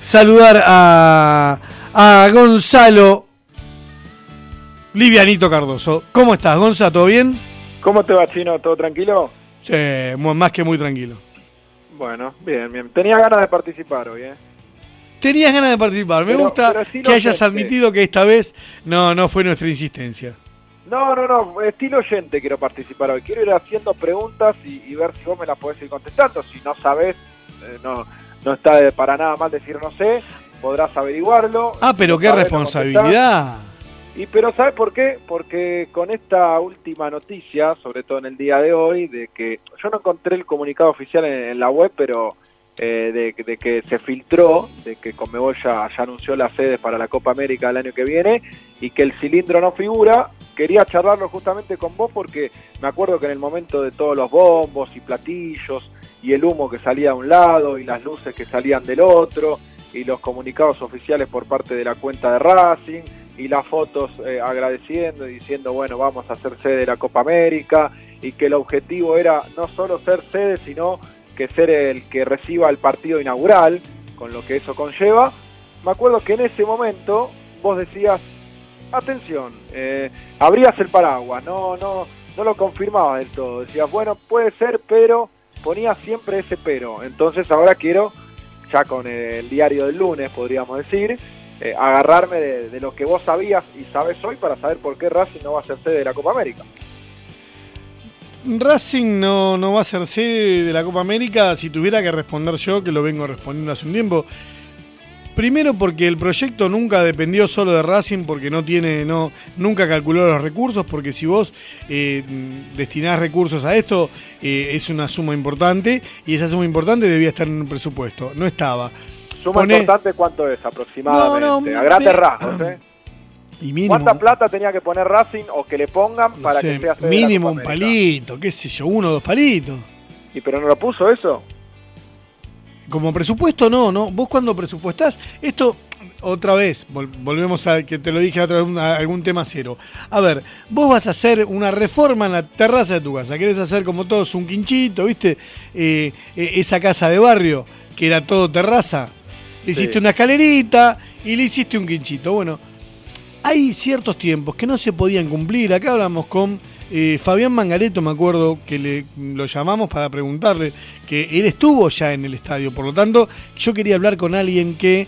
saludar a, a Gonzalo Livianito Cardoso. ¿Cómo estás, Gonza? ¿Todo bien? ¿Cómo te va, Chino? ¿Todo tranquilo? Sí, más que muy tranquilo. Bueno, bien, bien. Tenía ganas de participar hoy, ¿eh? Tenías ganas de participar. Me gusta que hayas admitido que esta vez no, no fue nuestra insistencia. No, no, no, estilo oyente quiero participar hoy. Quiero ir haciendo preguntas y, ver si vos me las podés ir contestando. Si no sabés, eh, no, no está para nada mal decir no sé, podrás averiguarlo. Ah, pero qué responsabilidad. Y pero ¿sabes por qué? Porque con esta última noticia, sobre todo en el día de hoy, de que yo no encontré el comunicado oficial en, la web, pero eh, de, que se filtró, de que Conmebol ya, ya anunció las sedes para la Copa América el año que viene y que el cilindro no figura, quería charlarlo justamente con vos porque me acuerdo que en el momento de todos los bombos y platillos y el humo que salía de un lado y las luces que salían del otro y los comunicados oficiales por parte de la cuenta de Racing y las fotos eh, agradeciendo y diciendo, bueno, vamos a ser sede de la Copa América y que el objetivo era no solo ser sede, sino que ser el que reciba el partido inaugural, con lo que eso conlleva. Me acuerdo que en ese momento vos decías, atención, eh, abrías el paraguas, no, no, no lo confirmabas del todo, decías, bueno, puede ser, pero ponías siempre ese pero. Entonces ahora quiero, ya con el diario del lunes, podríamos decir, eh, agarrarme de, lo que vos sabías y sabes hoy para saber por qué Racing no va a ser sede de la Copa América. Racing no, no va a ser sede de la Copa América si tuviera que responder yo, que lo vengo respondiendo hace un tiempo. Primero porque el proyecto nunca dependió solo de Racing, porque no tiene, no, nunca calculó los recursos, porque si vos eh, destinás recursos a esto, eh, es una suma importante, y esa suma importante debía estar en el presupuesto. No estaba. ¿Suma importante cuánto es aproximadamente? a grandes rasgos, ¿eh? ¿Cuánta plata tenía que poner Racing o que le pongan para que sea Mínimo un palito, qué sé yo, uno o dos palitos. ¿Y pero no lo puso eso? Como presupuesto no, no. Vos cuando presupuestás, esto otra vez, volvemos a que te lo dije otra vez, algún tema cero. A ver, vos vas a hacer una reforma en la terraza de tu casa, querés hacer como todos un quinchito, ¿viste? Eh, eh, esa casa de barrio que era todo terraza, le hiciste una escalerita y le hiciste un quinchito. Bueno, hay ciertos tiempos que no se podían cumplir. Acá hablamos con eh, Fabián Mangareto, me acuerdo que le, lo llamamos para preguntarle que él estuvo ya en el estadio. Por lo tanto, yo quería hablar con alguien que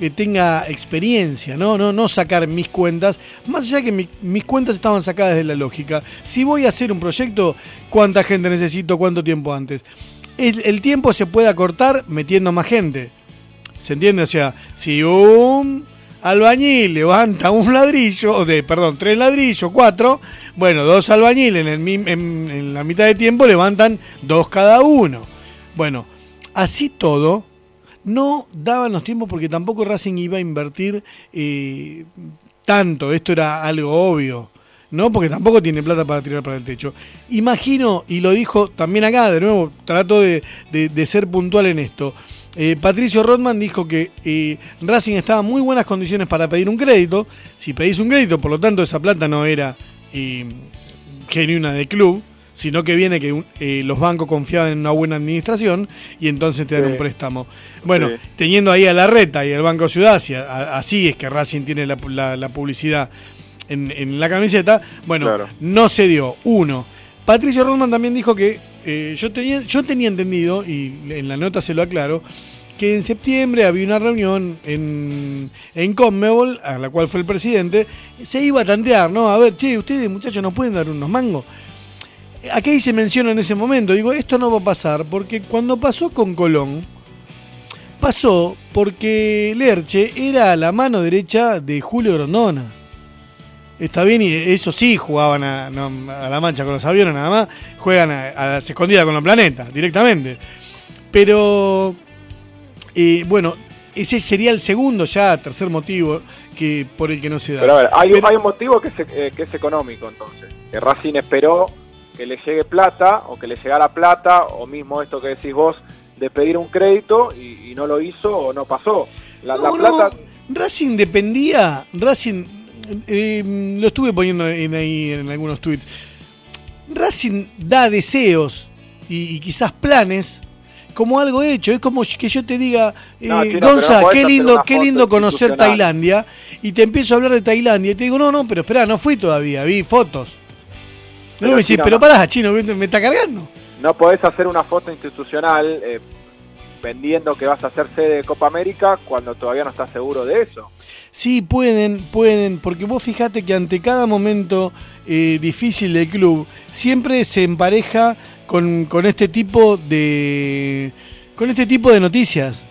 eh, tenga experiencia, ¿no? ¿no? No sacar mis cuentas, más allá que mis cuentas estaban sacadas de la lógica. Si voy a hacer un proyecto, ¿cuánta gente necesito? ¿Cuánto tiempo antes? el tiempo se puede acortar metiendo más gente ¿Se entiende? O sea, si un albañil levanta un ladrillo, de, perdón, tres ladrillos, cuatro, bueno, dos albañiles en, el, en, la mitad de tiempo levantan dos cada uno. Bueno, así todo, no daban los tiempos porque tampoco Racing iba a invertir eh, tanto, esto era algo obvio. ¿No? Porque tampoco tiene plata para tirar para el techo. Imagino, y lo dijo también acá, de nuevo, trato de ser puntual en esto. Eh, Patricio Rodman dijo que eh, Racing estaba en muy buenas condiciones para pedir un crédito. Si pedís un crédito, por lo tanto, esa plata no era eh, genuina de club, sino que viene que los bancos confiaban en una buena administración y entonces te dan un préstamo. Bueno, teniendo ahí a la reta y el Banco Ciudad, así es que Racing tiene la, publicidad en, la camiseta, bueno, no se dio. Uno. Patricio Rodman también dijo que eh, yo, tenía, yo tenía entendido, y en la nota se lo aclaro, que en septiembre había una reunión en, en Conmebol, a la cual fue el presidente, se iba a tantear, ¿no? A ver, che, ustedes muchachos nos pueden dar unos mangos. Aquí se menciona en ese momento, digo, esto no va a pasar, porque cuando pasó con Colón, pasó porque Lerche era la mano derecha de Julio Grondona. Está bien, y eso sí jugaban a, la mancha con los aviones nada más, juegan a, a las escondidas con los planetas directamente. Pero, eh, bueno, ese sería el segundo ya, tercer motivo que por el que no se da. Pero a ver, hay, un motivo que es, eh, que es económico entonces. Que Racing esperó que le llegue plata o que le llegara plata o mismo esto que decís vos de pedir un crédito y, no lo hizo o no pasó. La, plata... Racing dependía, Racing eh, lo estuve poniendo en, ahí en algunos tweets. Racing da deseos y, quizás planes como algo hecho. Es como que yo te diga, eh, No, Gonza, qué lindo, qué lindo conocer. Tailandia. Y te empiezo a hablar de Tailandia. Y te digo, no, no, pero espera, no fui todavía, vi fotos. Pero, no me decís, pero pará, chino, me me está cargando. No podés hacer una foto institucional eh, vendiendo que vas a hacer sede de Copa América cuando todavía no estás seguro de eso. Sí, pueden, pueden, porque vos fijate que ante cada momento eh, difícil del club, siempre se empareja con, con este tipo de. con este tipo de noticias.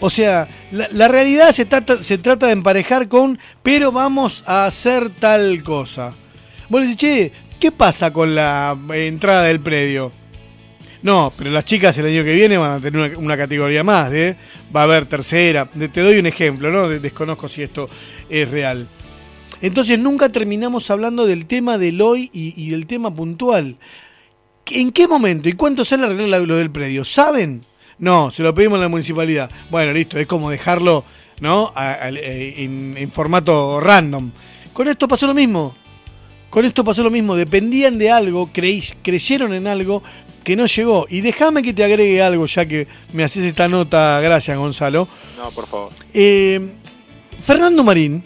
O sea, la, la realidad se trata, se trata de emparejar con, pero vamos a hacer tal cosa. Vos le decís, che, ¿qué pasa con la entrada del predio? No, pero las chicas el año que viene van a tener una, categoría más, ¿eh? Va a haber tercera. Te doy un ejemplo, ¿no? De- Desconozco si esto es real. Entonces nunca terminamos hablando del tema del hoy y, del tema puntual. ¿En qué momento y cuánto sale arreglar la- lo del predio? ¿Saben? No, se lo pedimos a la municipalidad. Bueno, listo, es como dejarlo, ¿no? Eh, en, en formato random. Con esto pasó lo mismo. Con esto pasó lo mismo. Dependían de algo, creí, creyeron en algo que no llegó. Y déjame que te agregue algo, ya que me haces esta nota. Gracias, Gonzalo. No, por favor. Eh, Fernando Marín,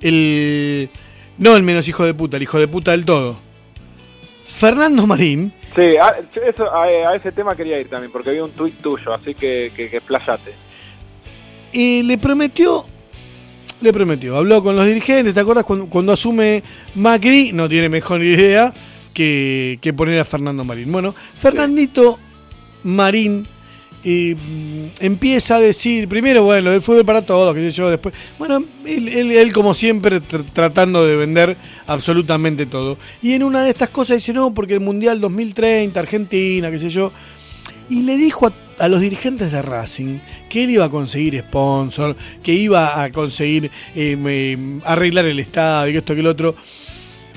el. No el menos hijo de puta, el hijo de puta del todo. Fernando Marín, Sí, a, eso, a, a ese tema quería ir también, porque vi un tuit tuyo, así que, que, que playate. eh, le prometió. Le prometió, habló con los dirigentes, ¿te acuerdas cuando, cuando asume Macri? No tiene mejor idea que, poner a Fernando Marín. Bueno, Fernandito Marín eh, empieza a decir, primero, bueno, el fútbol para todos, que yo, después, bueno, él, él- él, como siempre tr- tratando de vender absolutamente todo. Y en una de estas cosas dice, no, porque el Mundial 2030, Argentina, qué sé yo, y le dijo a, a los dirigentes de Racing que él iba a conseguir sponsor, que iba a conseguir eh, arreglar el estadio, esto, que el otro.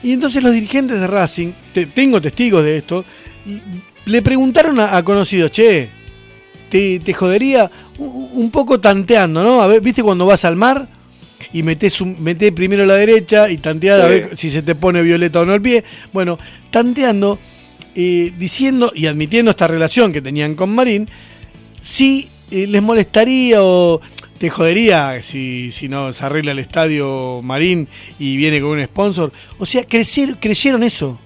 Y entonces los dirigentes de Racing, te- tengo testigos de esto, le preguntaron a, a conocidos, che, te, te jodería un, un poco tanteando, ¿no? A ver, ¿viste cuando vas al mar? Y metés, un, metés primero la derecha y tanteás a Sí. ver si se te pone violeta o no el pie. Bueno, tanteando, eh, diciendo y admitiendo esta relación que tenían con Marín, si eh, les molestaría o te jodería si, si no se arregla el estadio Marín y viene con un sponsor. O sea, crecer, creyeron eso.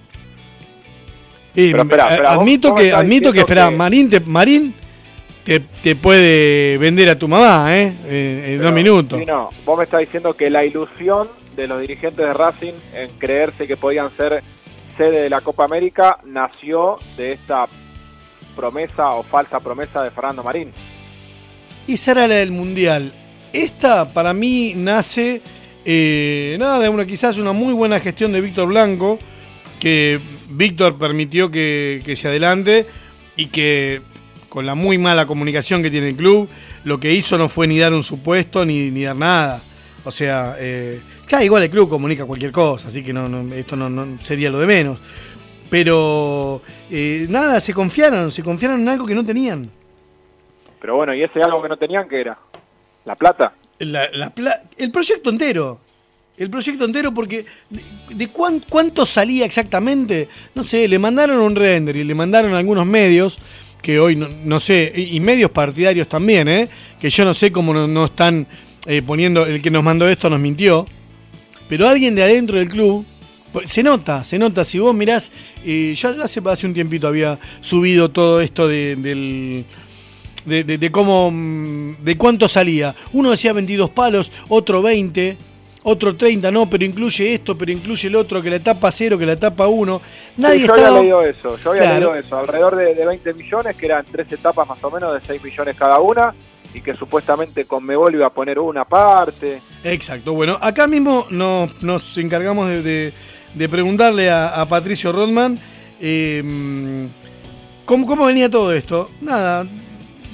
Eh, Pero espera, espera, vos- admito que, admito que, espera, que- Marín, te, Marín te, te puede vender a tu mamá, ¿eh? En, en dos minutos. sí, no, vos me estás diciendo que la ilusión de los dirigentes de Racing en creerse que podían ser sede de la Copa América nació de esta promesa o falsa promesa de Fernando Marín. Esa era la del Mundial. Esta para mí nace, eh, nada, de una quizás una muy buena gestión de Víctor Blanco, que Víctor permitió que, que se adelante y que con la muy mala comunicación que tiene el club, lo que hizo no fue ni dar un supuesto ni, ni dar nada. O sea, eh, ya igual el club comunica cualquier cosa, así que no, no- esto no, sería lo de menos. Pero eh, nada, se confiaron, se confiaron en algo que no tenían. Pero bueno, y ese algo que no tenían, que era? ¿La plata? La- el proyecto entero. El proyecto entero porque de, cuán- cuánto salía exactamente, no sé, le mandaron un render y le mandaron algunos medios que hoy no, no sé, y, medios partidarios también, ¿eh? que yo no sé cómo no, no están eh, poniendo, el que nos mandó esto nos mintió, pero alguien de adentro del club, pues, se nota, se nota, si vos mirás, eh, yo hace, hace un tiempito había subido todo esto de- del, de, de- de cómo mm, de cuánto salía. Uno decía 22 palos, otro 20, otro 30, no, pero incluye esto, pero incluye el otro, que la etapa 0, que la etapa 1. Nadie Sí, yo estaba... había leído eso, yo había Claro. leído eso, alrededor de, de 20 millones, que eran tres etapas más o menos de 6 millones cada una, y que supuestamente Conmebol iba a poner una parte. Exacto, bueno, acá mismo nos, nos encargamos de, de- de preguntarle a, a Patricio Rodman eh, ¿cómo, cómo venía todo esto. Nada,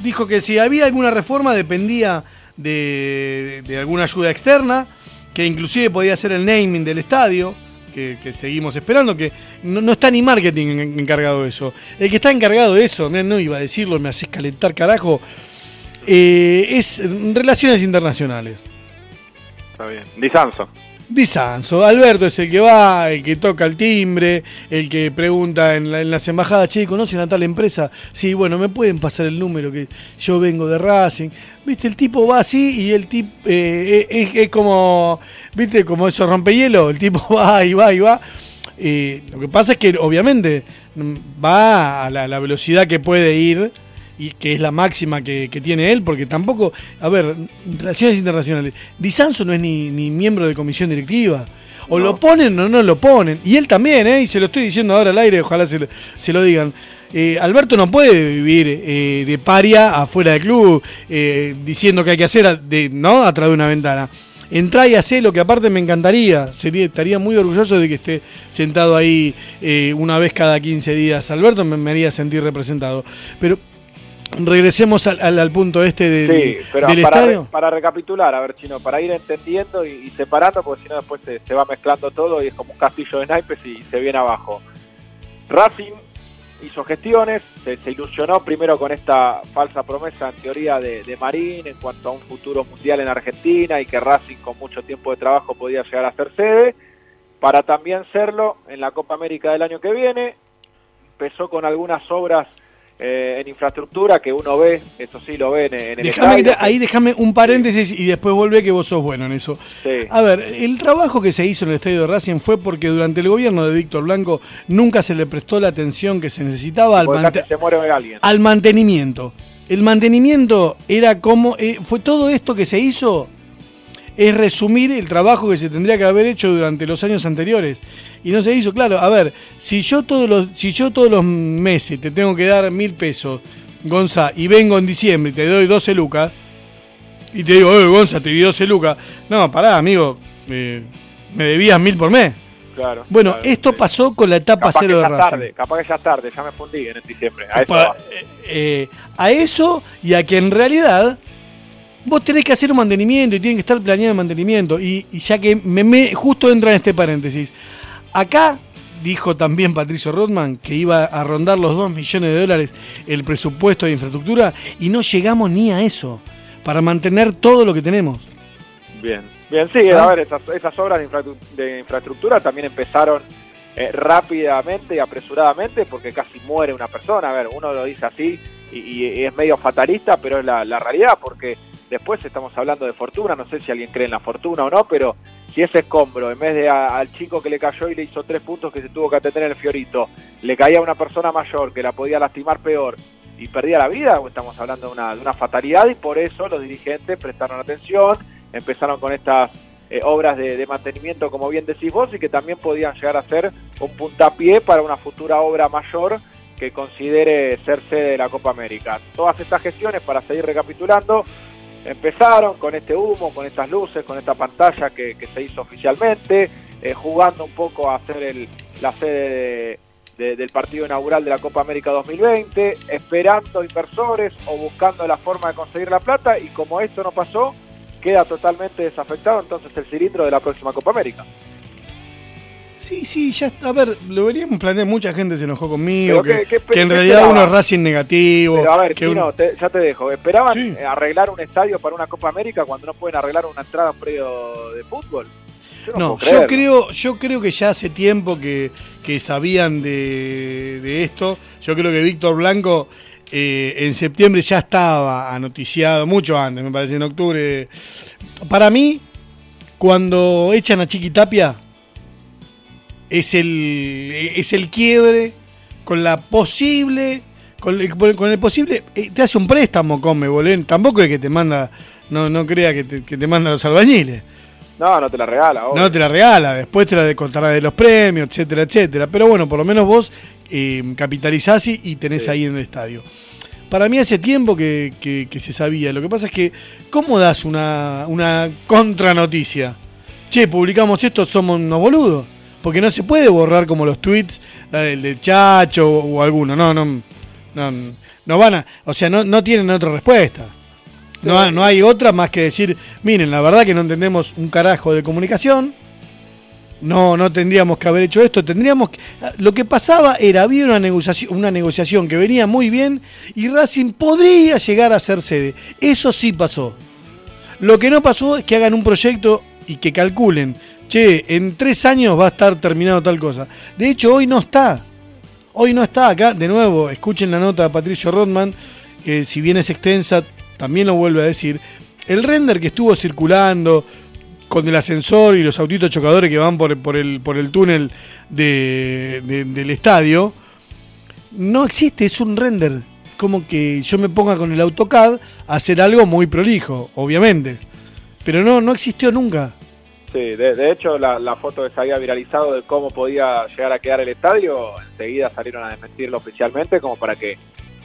dijo que si había alguna reforma dependía de, de alguna ayuda externa, que inclusive podía ser el naming del estadio, que, seguimos esperando, que no, no está ni marketing en- encargado de eso. El que está encargado de eso, mirá, no iba a decirlo, me haces calentar carajo, eh, es relaciones internacionales. Está bien. Di Samson. Di Sanso, Alberto es el que va, el que toca el timbre, el que pregunta en, las embajadas, che, ¿conocen a tal empresa? Sí, bueno, me pueden pasar el número que yo vengo de Racing. Viste, el tipo va así y el tipo eh, es, como, viste, como eso rompehielo, el tipo va y va y va. Eh, lo que pasa es que obviamente va a la velocidad que puede ir y que es la máxima que, tiene él, porque tampoco, a ver, relaciones internacionales, Disanzo no es ni, ni miembro de comisión directiva. O lo ponen o no lo ponen. Y él también, ¿eh? y se lo estoy diciendo ahora al aire, ojalá se, se lo digan. Eh, Alberto no puede vivir eh, de paria afuera del club, eh, diciendo que hay que hacer, de, ¿no? A través de una ventana. Entra y hace lo que aparte me encantaría. Sería, estaría muy orgulloso de que esté sentado ahí una vez cada 15 días. Alberto me, me haría sentir representado. Pero regresemos al, punto este de, sí, pero del para, estadio. para recapitular, a ver, Chino, para ir entendiendo y, separando, porque si no después se, va mezclando todo y es como un castillo de naipes y se viene abajo. Racing hizo gestiones, se, ilusionó primero con esta falsa promesa en teoría de, de, Marín en cuanto a un futuro mundial en Argentina y que Racing con mucho tiempo de trabajo podía llegar a ser sede, para también serlo en la Copa América del año que viene. Empezó con algunas obras eh, en infraestructura que uno ve, eso sí lo ve en, el Ahí déjame un paréntesis y después vuelve que vos sos bueno en eso. A ver, el trabajo que se hizo en el estadio de Racing fue porque durante el gobierno de Víctor Blanco nunca se le prestó la atención que se necesitaba al, al mantenimiento. El mantenimiento era como, eh, fue todo esto que se hizo es resumir el trabajo que se tendría que haber hecho durante los años anteriores. Y no se hizo, claro, a ver, si yo todos los, si yo todos los meses te tengo que dar mil pesos, Gonza, y vengo en diciembre y te doy 12 lucas, y te digo, oye, Gonza, te di 12 lucas, no, pará, amigo, me debías mil por mes. Claro, bueno, esto pasó con la etapa cero de Racing. Tarde, capaz que ya tarde, ya me fundí en diciembre. A, eso, eh, eh, a eso y a que en realidad vos tenés que hacer un mantenimiento y tiene que estar planeado el mantenimiento. Y, ya que me, justo entra en este paréntesis. Acá dijo también Patricio Rodman que iba a rondar los 2 millones de dólares el presupuesto de infraestructura y no llegamos ni a eso para mantener todo lo que tenemos. Bien, bien, sí, a ver, esas, obras de, infraestructura también empezaron eh, rápidamente y apresuradamente porque casi muere una persona. A ver, uno lo dice así y, es medio fatalista, pero es la realidad porque Después estamos hablando de fortuna, no sé si alguien cree en la fortuna o no, pero si ese escombro, en vez de al chico que le cayó y le hizo tres puntos que se tuvo que atender en el Fiorito, le caía a una persona mayor que la podía lastimar peor y perdía la vida, estamos hablando de una, fatalidad y por eso los dirigentes prestaron atención, empezaron con estas eh, obras de, de, mantenimiento, como bien decís vos, y que también podían llegar a ser un puntapié para una futura obra mayor que considere ser sede de la Copa América. Todas estas gestiones, para seguir recapitulando, empezaron con este humo, con estas luces, con esta pantalla que, se hizo oficialmente, eh, jugando un poco a hacer el, la sede del partido inaugural de la Copa América 2020, esperando inversores o buscando la forma de conseguir la plata y como esto no pasó, queda totalmente desafectado entonces el cilindro de la próxima Copa América. Sí, sí, ya está. A ver, lo veríamos planear. Mucha gente se enojó conmigo. Que, en realidad uno es Racing negativo. Pero a ver, ya te dejo. ¿Esperaban arreglar un estadio para una Copa América cuando no pueden arreglar una entrada a un predio de fútbol? Yo no, yo creo, yo creo que ya hace tiempo que, sabían de, esto. Yo creo que Víctor Blanco eh, en septiembre ya estaba anoticiado, mucho antes, me parece, en octubre. Para mí, cuando echan a Chiquitapia es el, es el quiebre con la posible, con el, con el posible, eh, te hace un préstamo, come, bolén. Tampoco es que te manda, no, no crea que te, que te manda los albañiles. No, no te la regala. No te la regala, después te la contará de los premios, etcétera, etcétera. Pero bueno, por lo menos vos eh, capitalizás y, tenés ahí en el estadio. Para mí hace tiempo que, que, se sabía. Lo que pasa es que, ¿cómo das una, una contranoticia? Che, publicamos esto, somos unos boludos. Porque no se puede borrar como los tweets del, Chacho o, alguno. No, no, no, no van a. O sea, no, no tienen otra respuesta. No, no hay otra más que decir, miren, la verdad que no entendemos un carajo de comunicación. No, no tendríamos que haber hecho esto. Tendríamos que, lo que pasaba era había una negociación, una negociación que venía muy bien y Racing podría llegar a ser sede. Eso sí pasó. Lo que no pasó es que hagan un proyecto y que calculen che, en tres años va a estar terminado tal cosa. De hecho, hoy no está. Hoy no está acá. De nuevo, escuchen la nota de Patricio Rodman, que si bien es extensa, también lo vuelve a decir. El render que estuvo circulando con el ascensor y los autitos chocadores que van por, por, el, por el túnel de, de, del estadio, no existe, es un render. Como que yo me ponga con el AutoCAD a hacer algo muy prolijo, obviamente. Pero no, no existió nunca. Sí, de, de hecho la, foto que se había viralizado de cómo podía llegar a quedar el estadio, enseguida salieron a desmentirlo oficialmente como para que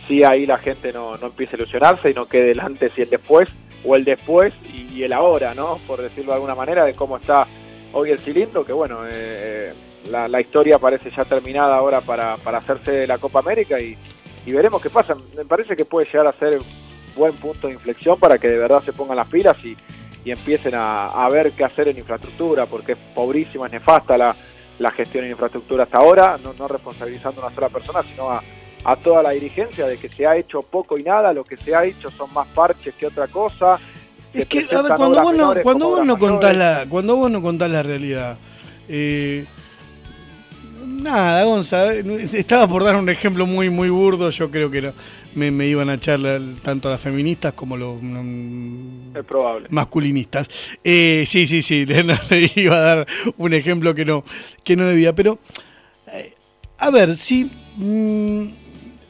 sí ahí la gente no, empiece a ilusionarse y no quede el antes y el después, o el después y, el ahora, ¿no? Por decirlo de alguna manera, de cómo está hoy el cilindro, que bueno, eh, la, la, historia parece ya terminada ahora para, para hacerse la Copa América y, y veremos qué pasa. Me parece que puede llegar a ser buen punto de inflexión para que de verdad se pongan las pilas y y empiecen a, a, ver qué hacer en infraestructura, porque es pobrísima, es nefasta la, la gestión en infraestructura hasta ahora, no, no responsabilizando a una sola persona, sino a, a, toda la dirigencia de que se ha hecho poco y nada, lo que se ha hecho son más parches que otra cosa. Es que, a ver, cuando vos no, cuando vos no contás la, cuando vos no contás la realidad, eh, nada, Gonza, estaba por dar un ejemplo muy, muy burdo, yo creo que no me, me, iban a echar tanto las feministas como los es probable. masculinistas. Eh, sí, sí, sí, le, le, iba a dar un ejemplo que no, que no debía. Pero, eh, a ver, si mmm,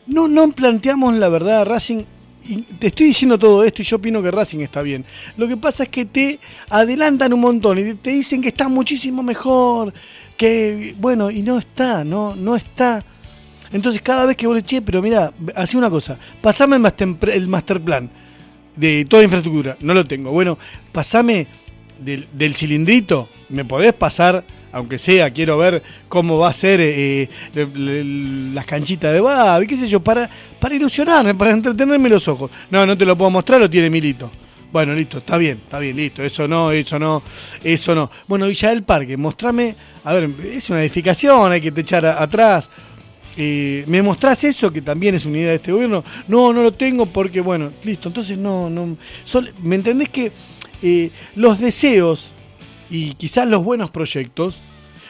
no, no planteamos la verdad, Racing. Y te estoy diciendo todo esto y yo opino que Racing está bien. Lo que pasa es que te adelantan un montón y te dicen que está muchísimo mejor, que bueno, y no está, no, no está. Entonces cada vez que vos le che, pero mira, así una cosa, pasame el master, el master plan de toda infraestructura, no lo tengo. Bueno, pasame del, del cilindrito, me podés pasar, aunque sea, quiero ver cómo va a ser eh, las canchitas de Babi, qué sé yo, para, para ilusionarme, para entretenerme los ojos. No, no te lo puedo mostrar, lo tiene Milito. Bueno, listo, está bien, está bien, listo. Eso no, eso no, eso no. Bueno, y ya el parque, mostrame, a ver, es una edificación, hay que te echar atrás eh, ¿Me mostrás eso que también es unidad de este gobierno? No, no lo tengo porque, bueno, listo, entonces no, no. Sol, ¿Me entendés que eh, los deseos y quizás los buenos proyectos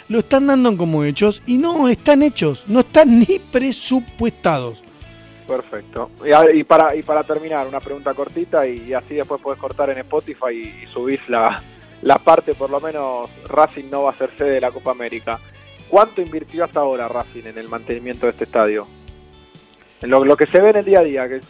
lo están dando como hechos y no están hechos, no están ni presupuestados? Perfecto. Y, para, y para terminar, una pregunta cortita y, y así después podés cortar en Spotify y, y subís la, la parte, por lo menos Racing no va a ser sede de la Copa América. ¿Cuánto invirtió hasta ahora Racing en el mantenimiento de este estadio? En lo, que se ve en el día a día, que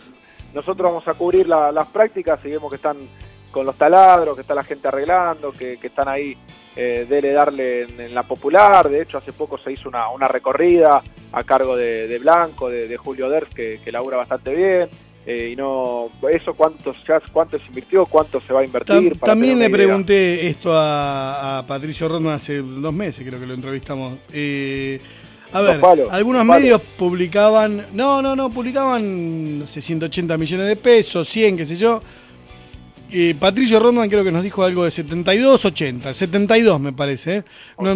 nosotros vamos a cubrir la, las prácticas y vemos que están con los taladros, que está la gente arreglando, que, están ahí eh, dele darle en, la popular, de hecho hace poco se hizo una, recorrida a cargo de, Blanco, de, de Julio Ders, que, que labura bastante bien, eh, y no eso cuánto ya cuánto se invirtió cuánto se va a invertir Tam, también le pregunté esto a, a, Patricio Rodman hace dos meses creo que lo entrevistamos. Eh, a ver palos, algunos medios palos. publicaban no no no publicaban no sé 180 millones de pesos 100 qué sé yo. Eh, Patricio Rodman creo que nos dijo algo de 72 80 72 me parece ¿eh? no,